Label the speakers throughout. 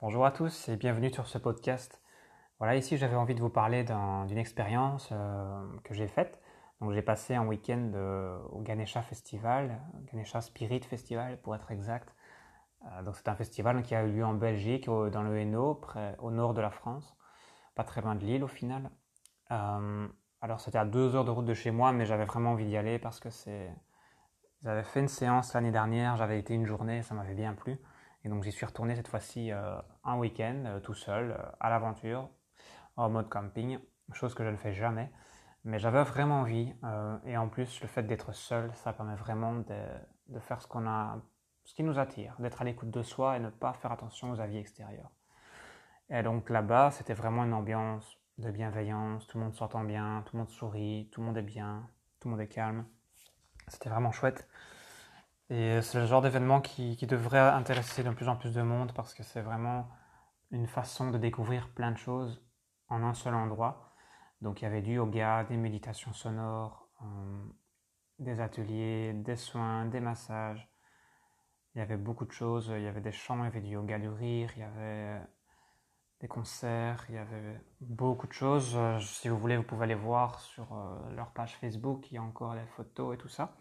Speaker 1: Bonjour à tous et bienvenue sur ce podcast. Voilà, ici j'avais envie de vous parler d'une expérience euh, que j'ai faite. Donc j'ai passé un week-end euh, au Ganesha Festival, Ganesha Spirit Festival pour être exact. Euh, donc c'est un festival qui a eu lieu en Belgique, dans le Hainaut, au nord de la France, pas très loin de Lille au final. alors c'était à deux heures de route de chez moi, mais j'avais vraiment envie d'y aller parce que c'est... J'avais fait une séance l'année dernière, j'avais été une journée, ça m'avait bien plu. Et donc j'y suis retourné cette fois-ci euh, un week-end euh, tout seul, euh, à l'aventure, en mode camping, chose que je ne fais jamais. Mais j'avais vraiment envie. et en plus, le fait d'être seul, ça permet vraiment de, faire ce, qu'on a, ce qui nous attire, d'être à l'écoute de soi et ne pas faire attention aux avis extérieurs. Et donc là-bas, c'était vraiment une ambiance de bienveillance, tout le monde s'entend bien, tout le monde sourit, tout le monde est bien, tout le monde est calme. C'était vraiment chouette. Et c'est le genre d'événement qui, devrait intéresser de plus en plus de monde parce que c'est vraiment une façon de découvrir plein de choses en un seul endroit. Donc il y avait du yoga, des méditations sonores, euh, des ateliers, des soins, des massages. Il y avait beaucoup de choses. Il y avait des chants, il y avait du yoga du rire, il y avait des concerts, il y avait beaucoup de choses. Euh, si vous voulez, vous pouvez aller voir sur euh, leur page Facebook, il y a encore les photos et tout ça.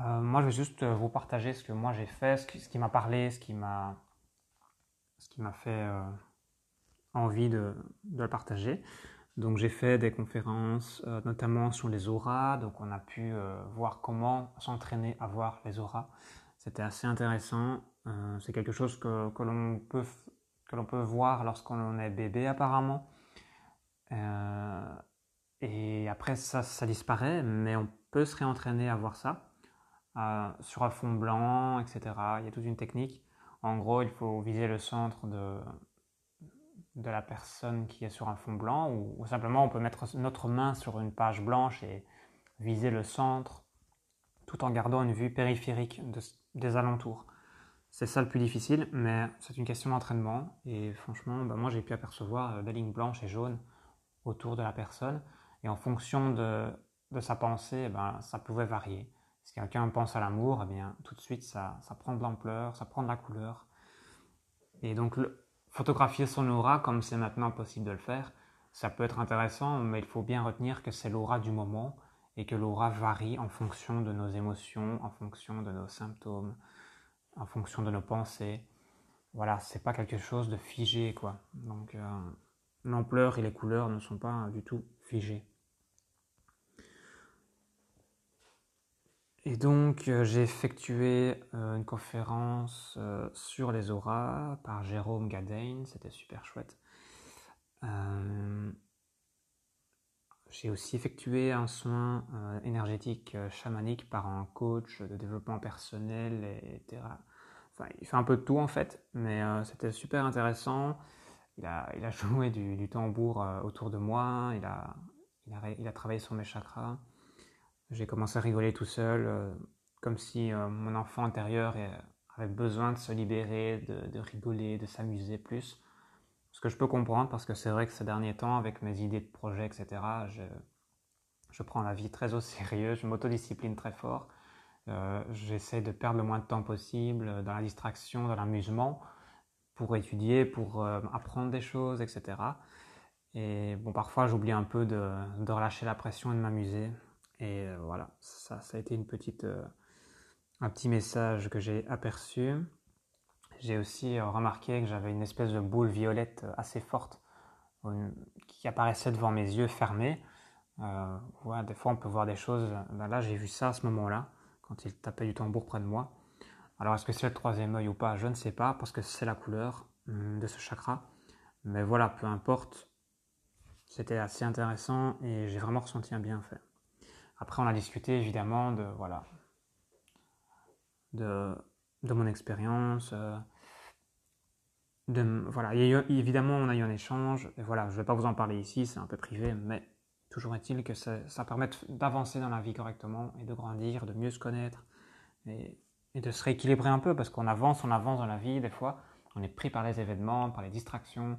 Speaker 1: Euh, moi, je vais juste euh, vous partager ce que moi j'ai fait, ce qui, m'a parlé, ce qui m'a, ce qui m'a fait euh, envie de, de, le partager. Donc, j'ai fait des conférences, notamment sur les auras. Donc, on a pu voir comment s'entraîner à voir les auras. C'était assez intéressant. c'est quelque chose que, que l'on peut, que l'on peut voir lorsqu'on est bébé, apparemment. et après, ça, ça disparaît, mais on peut se réentraîner à voir ça. Euh, sur un fond blanc, etc. Il y a toute une technique. En gros, il faut viser le centre de, la personne qui est sur un fond blanc, ou, simplement on peut mettre notre main sur une page blanche et viser le centre, tout en gardant une vue périphérique des alentours. C'est ça le plus difficile, mais c'est une question d'entraînement. Et franchement, bah, moi j'ai pu apercevoir des lignes blanches et jaunes autour de la personne. Et en fonction de, sa pensée, ben, ça pouvait varier. Si quelqu'un pense à l'amour, eh bien, tout de suite, ça, prend de l'ampleur, ça prend de la couleur. Et donc, photographier son aura, comme c'est maintenant possible de le faire, ça peut être intéressant, mais il faut bien retenir que c'est l'aura du moment et que l'aura varie en fonction de nos émotions, en fonction de nos symptômes, en fonction de nos pensées. Voilà, c'est pas quelque chose de figé, quoi. Donc, euh, l'ampleur et les couleurs ne sont pas du tout figées. Et donc, euh, j'ai effectué euh, une conférence euh, sur les auras par Jérôme Gadein, c'était super chouette. j'ai aussi effectué un soin énergétique chamanique par un coach de développement personnel, et, Enfin, il fait un peu de tout en fait, mais c'était super intéressant. Il a, joué du, tambour autour de moi, a, il a travaillé sur mes chakras. J'ai commencé à rigoler tout seul, euh, comme si euh, mon enfant intérieur euh, avait besoin de se libérer, de, rigoler, de s'amuser plus. Ce que je peux comprendre parce que c'est vrai que ces derniers temps, avec mes idées de projet, etc., je, prends la vie très au sérieux, je m'autodiscipline très fort. J'essaie de perdre le moins de temps possible dans la distraction, dans l'amusement, pour étudier, pour apprendre des choses, etc. Et bon, parfois j'oublie un peu de relâcher la pression et de m'amuser. Et euh, voilà, ça, a été une petite, euh, un petit message que j'ai aperçu. J'ai aussi euh, remarqué que j'avais une espèce de boule violette assez forte qui apparaissait devant mes yeux fermés. des fois, on peut voir des choses. Là, j'ai vu ça à ce moment-là, quand il tapait du tambour près de moi. Alors, est-ce que c'est le troisième œil ou pas? Je ne sais pas, parce que c'est la couleur hum, de ce chakra. Mais voilà, peu importe. C'était assez intéressant et j'ai vraiment ressenti un bienfait. Après, on a discuté évidemment de, mon expérience. Euh, voilà, évidemment, on a eu un échange. Voilà, je ne vais pas vous en parler ici, c'est un peu privé, mais toujours est-il que ça, ça permet d'avancer dans la vie correctement et de grandir, de mieux se connaître et de se rééquilibrer un peu parce qu'on avance, on avance dans la vie. Des fois, on est pris par les événements, par les distractions.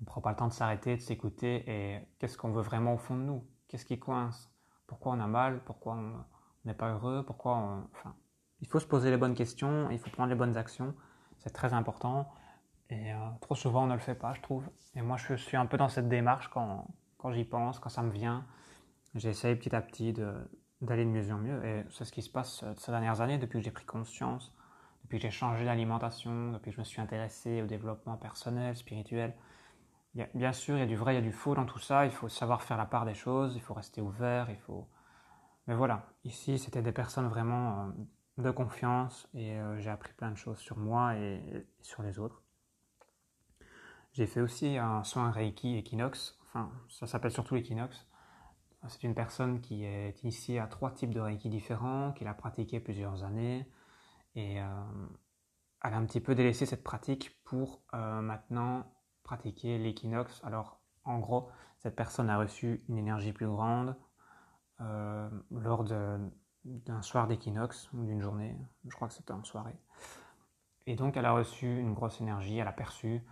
Speaker 1: On ne prend pas le temps de s'arrêter, de s'écouter et qu'est-ce qu'on veut vraiment au fond de nous? Qu'est-ce qui coince? Pourquoi on a mal, pourquoi on n'est pas heureux, pourquoi on... Enfin, il faut se poser les bonnes questions, il faut prendre les bonnes actions, c'est très important. Et euh, trop souvent, on ne le fait pas, je trouve. Et moi, je suis un peu dans cette démarche quand, quand j'y pense, quand ça me vient. J'essaye petit à petit d'aller de, mieux en mieux. Et c'est ce qui se passe euh, ces dernières années, depuis que j'ai pris conscience, depuis que j'ai changé d'alimentation, depuis que je me suis intéressé au développement personnel, spirituel. Bien sûr, il y a du vrai, il y a du faux dans tout ça. Il faut savoir faire la part des choses, il faut rester ouvert, il faut... Mais voilà, ici, c'était des personnes vraiment euh, de confiance et j'ai appris plein de choses sur moi et sur les autres. J'ai fait aussi un soin Reiki Equinox, enfin ça s'appelle surtout Equinox. C'est une personne qui est initiée à trois types de Reiki différents, qui l'a pratiqué plusieurs années et euh, elle a un petit peu délaissé cette pratique pour euh, maintenant pratiquer l'Equinox. Alors en gros, cette personne a reçu une énergie plus grande euh, lors d'un soir d'équinoxe ou d'une journée, je crois que c'était en soirée. Et donc elle a reçu une grosse énergie, elle a perçu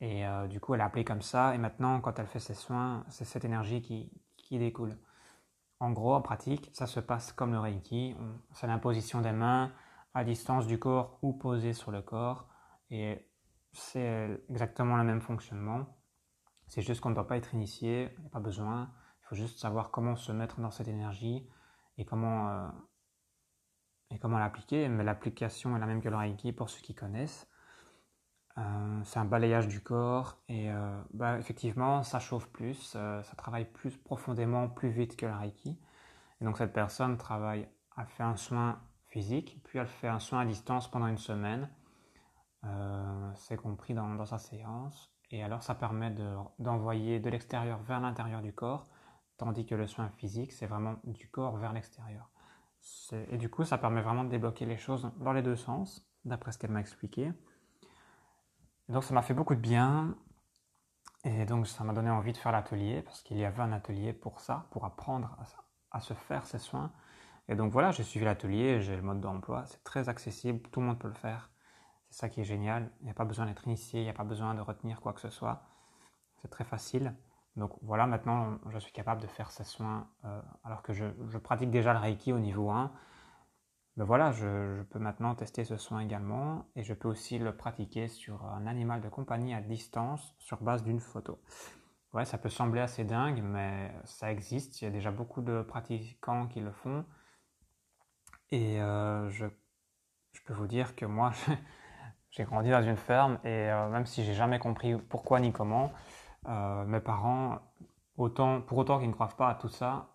Speaker 1: et euh, du coup, elle a appelé comme ça. Et maintenant, quand elle fait ses soins, c'est cette énergie qui, qui, découle. En gros, en pratique, ça se passe comme le Reiki. C'est l'imposition des mains à distance du corps ou posée sur le corps. Et c'est exactement le même fonctionnement. C'est juste qu'on ne doit pas être initié, il a pas besoin. Il faut juste savoir comment se mettre dans cette énergie et comment, euh, comment l'appliquer. Mais l'application est la même que le Reiki pour ceux qui connaissent. Euh, c'est un balayage du corps et euh, bah, effectivement ça chauffe plus, ça travaille plus profondément, plus vite que le Reiki. Et donc cette personne travaille, elle fait un soin physique, puis elle fait un soin à distance pendant une semaine. C'est compris dans, sa séance. Et alors ça permet d'envoyer de, l'extérieur vers l'intérieur du corps, tandis que le soin physique, c'est vraiment du corps vers l'extérieur. Et du coup, ça permet vraiment de débloquer les choses dans les deux sens, d'après ce qu'elle m'a expliqué donc ça m'a fait beaucoup de bien. Et donc ça m'a donné envie de faire l'atelier parce qu'il y avait un atelier pour ça, pour apprendre à, se faire ces soins. Et donc voilà, j'ai suivi l'atelier, j'ai le mode d'emploi, c'est très accessible, tout le monde peut le faire. Ça qui est génial. Il n'y a pas besoin d'être initié, il n'y a pas besoin de retenir quoi que ce soit. C'est très facile. Donc voilà, maintenant je suis capable de faire ces soins euh, alors que je, pratique déjà le Reiki au niveau 1 ben voilà, je, peux maintenant tester ce soin également et je peux aussi le pratiquer sur un animal de compagnie à distance sur base d'une photo. Ouais, ça peut sembler assez dingue, mais ça existe. Il y a déjà beaucoup de pratiquants qui le font. Et euh, je, je, peux vous dire que moi, j'ai grandi dans une ferme et euh, même si j'ai jamais compris pourquoi ni comment, euh, mes parents, pour autant qu'ils ne croient pas à tout ça,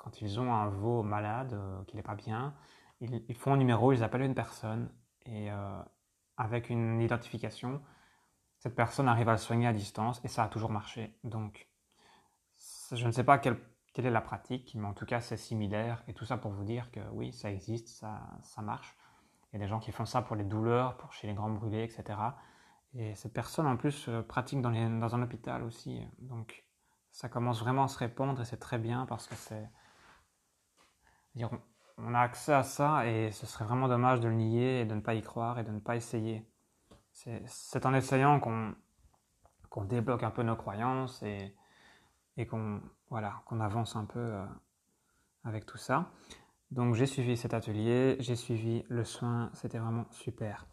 Speaker 1: quand ils ont un veau malade, euh, qui n'est pas bien, ils, font un numéro, ils appellent une personne et euh, avec une identification, cette personne arrive à le soigner à distance et ça a toujours marché. Donc, je ne sais pas quelle, est la pratique, mais en tout cas, c'est similaire. Et tout ça pour vous dire que oui, ça existe, ça marche. Il y a des gens qui font ça pour les douleurs, pour chez les grands brûlés, etc. Et cette personne, en plus, euh, pratique dans, un hôpital aussi. Donc, ça commence vraiment à se répandre et c'est très bien parce que c'est on a accès à ça et ce serait vraiment dommage de le nier et de ne pas y croire et de ne pas essayer. C'est en essayant qu'on débloque un peu nos croyances et, qu'on avance un peu euh, avec tout ça. Donc j'ai suivi cet atelier, j'ai suivi le soin, c'était vraiment super.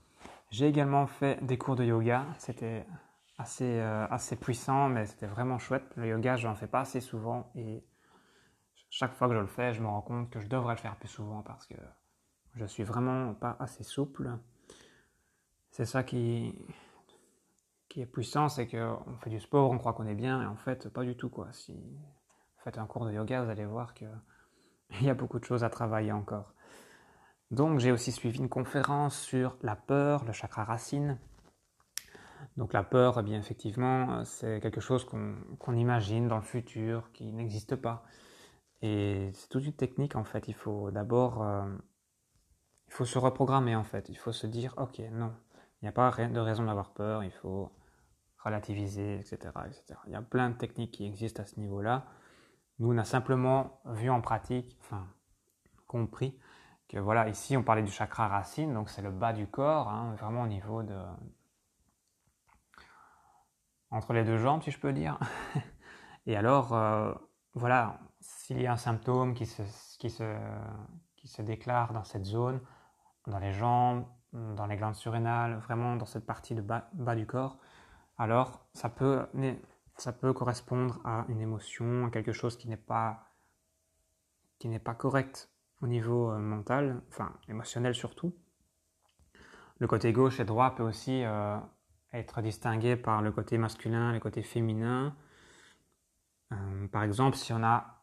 Speaker 1: J'ai également fait des cours de yoga, c'était assez, euh, assez puissant, mais c'était vraiment chouette. Le yoga, je n'en fais pas assez souvent et chaque fois que je le fais, je me rends compte que je devrais le faire plus souvent parce que je suis vraiment pas assez souple. C'est ça qui, qui est puissant, c'est qu'on fait du sport, on croit qu'on est bien, et en fait, pas du tout. Quoi. Si vous faites un cours de yoga, vous allez voir qu'il y a beaucoup de choses à travailler encore. Donc, j'ai aussi suivi une conférence sur la peur, le chakra racine. Donc, la peur, eh bien effectivement, c'est quelque chose qu'on imagine dans le futur, qui n'existe pas. Et c'est toute une technique en fait. Il faut d'abord, euh, il faut se reprogrammer en fait. Il faut se dire, ok, non, il n'y a pas de raison d'avoir peur. Il faut relativiser, etc., etc. Il y a plein de techniques qui existent à ce niveau-là. Nous, on a simplement vu en pratique, enfin compris que voilà, ici on parlait du chakra racine, donc c'est le bas du corps, hein, vraiment au niveau de entre les deux jambes, si je peux dire. Et alors, euh, voilà, s'il y a un symptôme qui se, qui, se, qui se déclare dans cette zone, dans les jambes, dans les glandes surrénales, vraiment dans cette partie de bas, bas du corps, alors ça peut, ça peut correspondre à une émotion, à quelque chose qui n'est pas, qui n'est pas correct au niveau euh, mental, enfin émotionnel surtout. Le côté gauche et droit peut aussi euh, être distingué par le côté masculin, le côté féminin. Euh, par exemple, si on a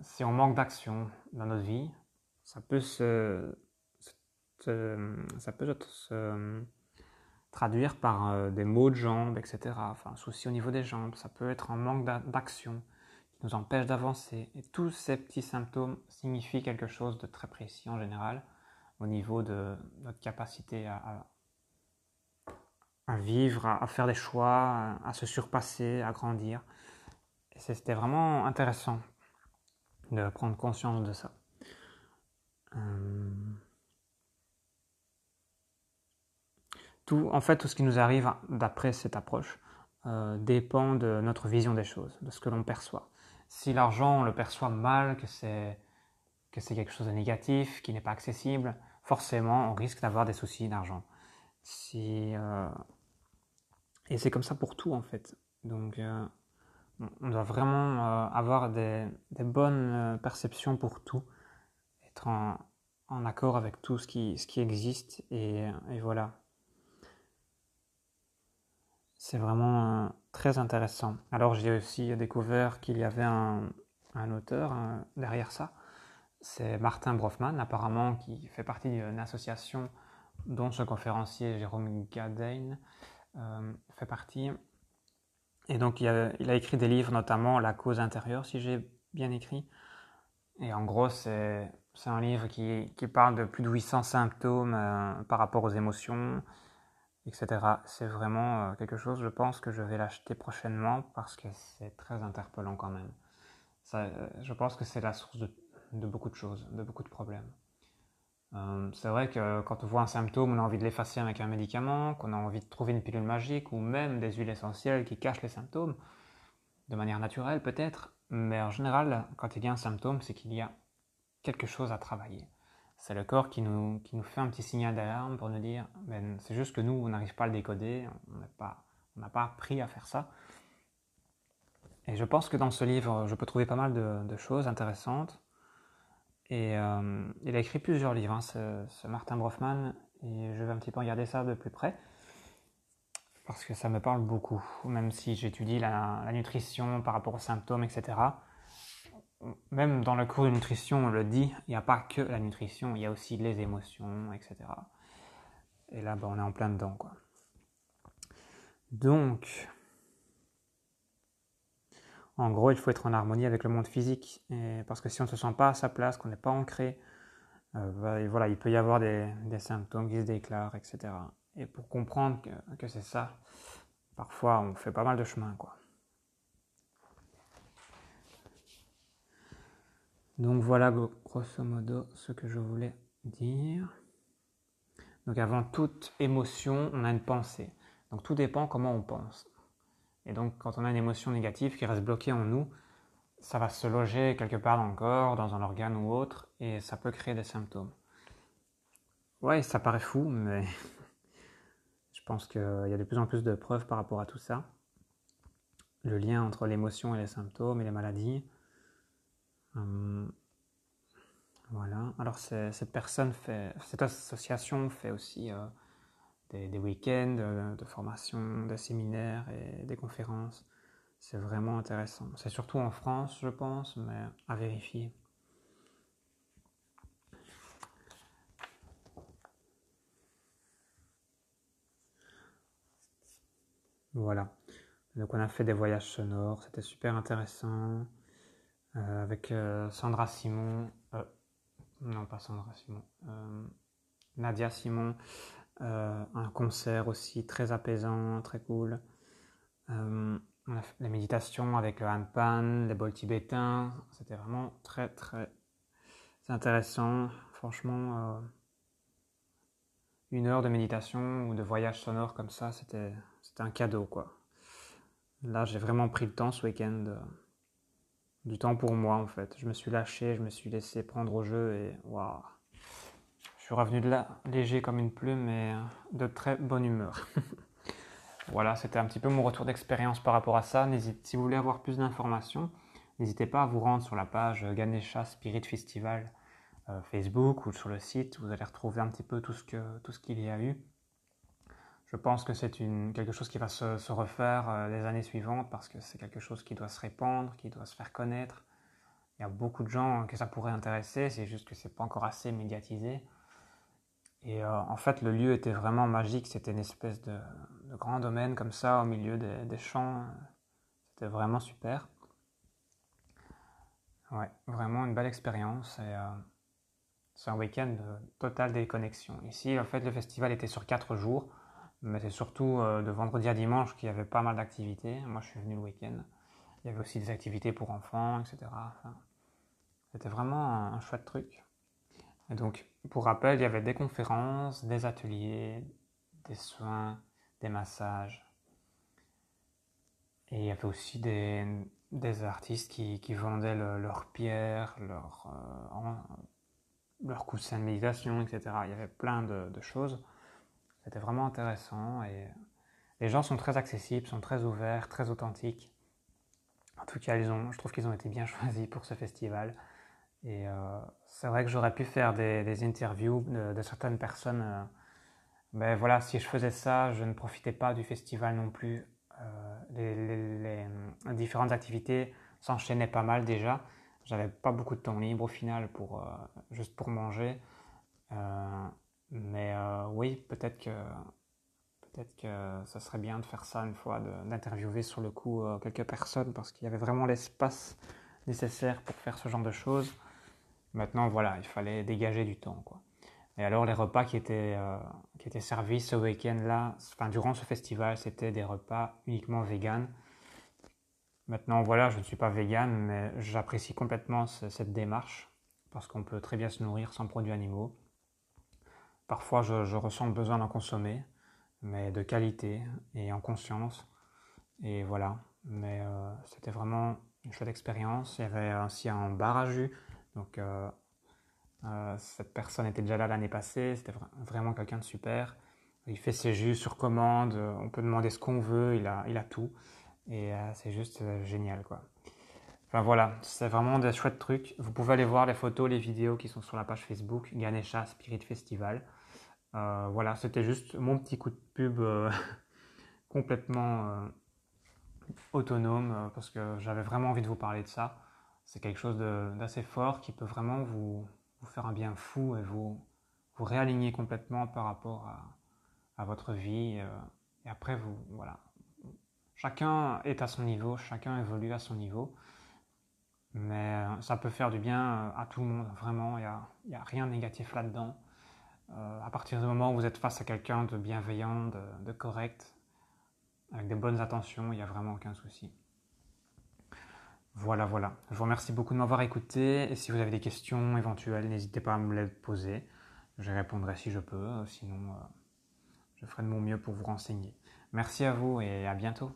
Speaker 1: si on manque d'action dans notre vie, ça peut se, ça peut se traduire par euh, des maux de jambes, etc. Enfin, un souci au niveau des jambes, ça peut être un manque d'action qui nous empêche d'avancer. Et tous ces petits symptômes signifient quelque chose de très précis en général au niveau de notre capacité à, vivre, à, faire des choix, à, se surpasser, à grandir. Et c'était vraiment intéressant de prendre conscience de ça. Euh, tout, en fait, tout ce qui nous arrive d'après cette approche euh, dépend de notre vision des choses, de ce que l'on perçoit. Si l'argent, on le perçoit mal, que c'est que c'est quelque chose de négatif, qui n'est pas accessible, forcément, on risque d'avoir des soucis d'argent. Si, euh, et c'est comme ça pour tout, en fait. Donc, euh, on doit vraiment avoir des, bonnes perceptions pour tout, être en, en, accord avec tout ce qui, ce qui existe, et, et voilà. C'est vraiment euh, très intéressant. Alors j'ai aussi découvert qu'il y avait un, auteur euh, derrière ça. C'est Martin Brofman, apparemment, qui fait partie d'une association dont ce conférencier Jérôme Gadein euh, fait partie. Et donc il a, il a, écrit des livres, notamment La cause intérieure, si j'ai bien écrit. Et en gros, c'est un livre qui, qui, parle de plus de 800 symptômes par rapport aux émotions, etc. C'est vraiment euh, quelque chose, je pense que je vais l'acheter prochainement parce que c'est très interpellant quand même. Euh, je pense que c'est la source de, beaucoup de choses, de beaucoup de problèmes. Euh, c'est vrai que quand on voit un symptôme, on a envie de l'effacer avec un médicament, qu'on a envie de trouver une pilule magique ou même des huiles essentielles qui cachent les symptômes, de manière naturelle peut-être, mais en général, quand il y a un symptôme, c'est qu'il y a quelque chose à travailler. C'est le corps qui nous, fait un petit signal d'alarme pour nous dire ben, c'est juste que nous, on n'arrive pas à le décoder, on n'a pas, appris à faire ça. Et je pense que dans ce livre, je peux trouver pas mal de, choses intéressantes. Et euh, il a écrit plusieurs livres, hein, ce, Martin Brofman, et je vais un petit peu regarder ça de plus près, parce que ça me parle beaucoup, même si j'étudie la, nutrition par rapport aux symptômes, etc même dans le cours de nutrition, on le dit, il n'y a pas que la nutrition, il y a aussi les émotions, etc. Et là, ben, on est en plein dedans, quoi. Donc, en gros, il faut être en harmonie avec le monde physique, parce que si on ne se sent pas à sa place, qu'on n'est pas ancré, euh, ben, voilà, il peut y avoir des, symptômes qui se déclarent, etc. Et pour comprendre que, c'est ça, parfois on fait pas mal de chemin, quoi. Donc voilà grosso modo ce que je voulais dire. Donc avant toute émotion, on a une pensée. Donc tout dépend comment on pense. Et donc quand on a une émotion négative qui reste bloquée en nous, ça va se loger quelque part dans le corps, dans un organe ou autre, et ça peut créer des symptômes. Ouais, ça paraît fou, mais je pense qu'il y a de plus en plus de preuves par rapport à tout ça. Le lien entre l'émotion et les symptômes et les maladies. Hum, voilà. Alors cette personne cette association fait aussi euh, des, week-ends euh, de, formation, des séminaires et des conférences. C'est vraiment intéressant. C'est surtout en France, je pense, mais à vérifier. Voilà. Donc on a fait des voyages sonores, c'était super intéressant. Euh, avec euh, Sandra Simon, euh, non pas Sandra Simon, Nadia Simon, un concert aussi très apaisant, très cool. on a fait la méditation avec le handpan, les bols tibétains, c'était vraiment très très intéressant. Franchement, une heure de méditation ou de voyage sonore comme ça, c'était un cadeau quoi. Là, j'ai vraiment pris le temps ce week-end du temps pour moi en fait. Je me suis lâché, je me suis laissé prendre au jeu et waouh, je suis revenu de là léger comme une plume et de très bonne humeur. voilà, c'était un petit peu mon retour d'expérience par rapport à ça. Si vous voulez avoir plus d'informations, n'hésitez pas à vous rendre sur la page Ganesha Spirit Festival euh, Facebook ou sur le site. Vous allez retrouver un petit peu tout ce qu'il y a eu. Je pense que c'est quelque chose qui va se, refaire euh, les années suivantes parce que c'est quelque chose qui doit se répandre, qui doit se faire connaître. Il y a beaucoup de gens que ça pourrait intéresser, c'est juste que c'est pas encore assez médiatisé. Et euh, en fait, le lieu était vraiment magique. C'était une espèce de, grand domaine comme ça, au milieu des, champs. C'était vraiment super. Ouais, vraiment une belle expérience. Euh, c'est un week-end de totale déconnexion. Ici, en fait, le festival était sur quatre jours, mais c'est surtout euh, de vendredi à dimanche qu'il y avait pas mal d'activités. Moi, je suis venu le week-end. Il y avait aussi des activités pour enfants, etc. c'était vraiment un chouette truc. Et donc, pour rappel, il y avait des conférences, des ateliers, des soins, des massages. Et il y avait aussi des, des artistes qui, qui vendaient leurs pierres, leurs leur coussins de méditation, etc. Il y avait plein de choses. C'était vraiment intéressant et les gens sont très accessibles, sont très ouverts, très authentiques. En tout cas, je trouve qu'ils ont été bien choisis pour ce festival. Et euh, c'est vrai que j'aurais pu faire des, interviews de, certaines personnes. Euh, mais voilà, si je faisais ça, je ne profitais pas du festival non plus. Euh, les, différentes activités s'enchaînaient pas mal déjà. J'avais pas beaucoup de temps libre au final pour juste pour manger. Mais oui, peut-être que peut-être que ça serait bien de faire ça une fois, d'interviewer sur le coup quelques personnes parce qu'il y avait vraiment l'espace nécessaire pour faire ce genre de choses. Maintenant, voilà, il fallait dégager du temps. Quoi. Et alors, les repas qui étaient, euh, qui étaient servis ce week-end-là, enfin, durant ce festival, c'était des repas uniquement vegan. Maintenant, voilà, je ne suis pas vegan, mais j'apprécie complètement cette démarche parce qu'on peut très bien se nourrir sans produits animaux. Parfois, je, ressens le besoin d'en consommer, mais de qualité et en conscience. Et voilà, mais euh, c'était vraiment une chouette expérience. Il y avait aussi un bar à jus donc, euh, euh, cette personne était déjà là l'année passée, c'était vraiment quelqu'un de super. Il fait ses jus sur commande, on peut demander ce qu'on veut, il a, il a tout. Et c'est juste génial, quoi. Enfin voilà, c'est vraiment des chouettes trucs. Vous pouvez aller voir les photos, les vidéos qui sont sur la page Facebook Ganesha Spirit Festival. Voilà, c'était juste mon petit coup de pub complètement autonome parce que j'avais vraiment envie de vous parler de ça c'est quelque chose d'assez fort qui peut vraiment vous, faire un bien fou et vous, vous réaligner complètement par rapport à, votre vie. Euh, et après, vous, voilà. Chacun est à son niveau, chacun évolue à son niveau. Mais euh, ça peut faire du bien euh, à tout le monde, vraiment. Il n'y y a, rien de négatif là-dedans. À partir du moment où vous êtes face à quelqu'un de bienveillant, de, de correct, avec des bonnes intentions, il n'y a vraiment aucun souci. Voilà, voilà. Je vous remercie beaucoup de m'avoir écouté. Et si vous avez des questions éventuelles, n'hésitez pas à me les poser. Je répondrai si je peux. Sinon, euh, je ferai de mon mieux pour vous renseigner. Merci à vous et à bientôt.